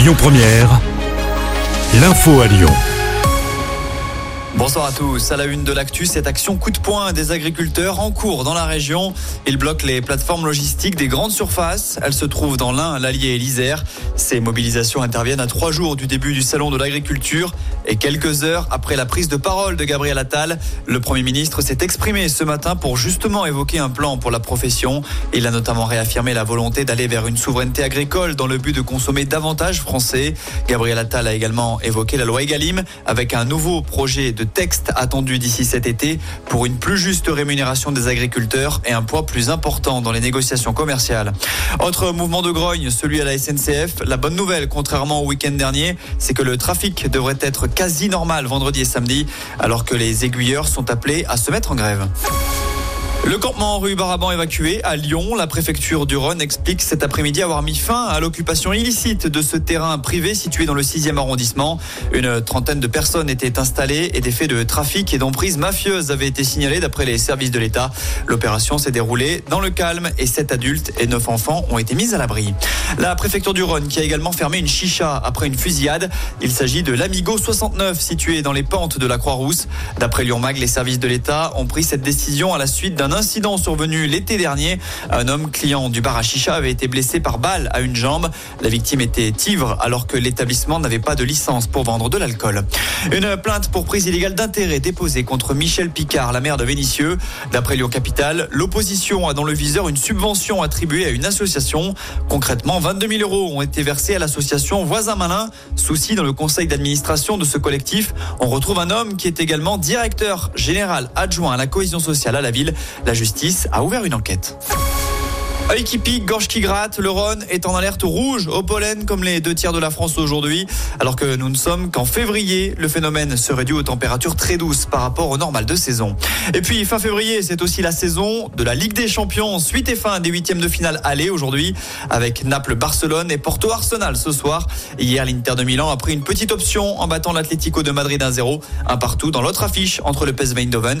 Lyon Première, l'info à Lyon. Bonsoir à tous. À la une de l'actu, cette action coup de poing des agriculteurs en cours dans la région. Ils bloquent les plateformes logistiques des grandes surfaces. Elles se trouvent dans l'Ain, l'Allier et l'Isère. Ces mobilisations interviennent à trois jours du début du salon de l'agriculture et quelques heures après la prise de parole de Gabriel Attal. Le Premier ministre s'est exprimé ce matin pour justement évoquer un plan pour la profession. Il a notamment réaffirmé la volonté d'aller vers une souveraineté agricole dans le but de consommer davantage français. Gabriel Attal a également évoqué la loi Egalim avec un nouveau projet de texte attendu d'ici cet été pour une plus juste rémunération des agriculteurs et un poids plus important dans les négociations commerciales. Autre mouvement de grogne, celui à la SNCF. La bonne nouvelle, contrairement au week-end dernier, c'est que le trafic devrait être quasi normal vendredi et samedi, alors que les aiguilleurs sont appelés à se mettre en grève. Le campement rue Baraban évacué à Lyon, la préfecture du Rhône explique cet après-midi avoir mis fin à l'occupation illicite de ce terrain privé situé dans le 6e arrondissement. Une trentaine de personnes étaient installées et des faits de trafic et d'emprise mafieuse avaient été signalés d'après les services de l'État. L'opération s'est déroulée dans le calme et sept adultes et neuf enfants ont été mis à l'abri. La préfecture du Rhône qui a également fermé une chicha après une fusillade. Il s'agit de l'Amigo 69 situé dans les pentes de la Croix-Rousse. D'après Lyon Mag, les services de l'État ont pris cette décision à la suite d'un incident survenu l'été dernier. Un homme client du bar à chicha avait été blessé par balle à une jambe. La victime était ivre alors que l'établissement n'avait pas de licence pour vendre de l'alcool. Une plainte pour prise illégale d'intérêt déposée contre Michel Picard, la maire de Vénissieux. D'après Lyon Capital, l'opposition a dans le viseur une subvention attribuée à une association. Concrètement, 22 000 euros ont été versés à l'association Voisin Malin. Souci dans le conseil d'administration de ce collectif. On retrouve un homme qui est également directeur général adjoint à la cohésion sociale à la ville. La justice a ouvert une enquête. Œil qui pique, gorge qui gratte, le Rhône est en alerte rouge au pollen comme les deux tiers de la France aujourd'hui, alors que nous ne sommes qu'en février. Le phénomène serait dû aux températures très douces par rapport au normal de saison. Et puis fin février, c'est aussi la saison de la Ligue des Champions. Suite et fin des huitièmes de finale aller aujourd'hui avec Naples-Barcelone et Porto-Arsenal ce soir. Hier, l'Inter de Milan a pris une petite option en battant l'Atlético de Madrid 1-0, un partout dans l'autre affiche entre le PSV Eindhoven.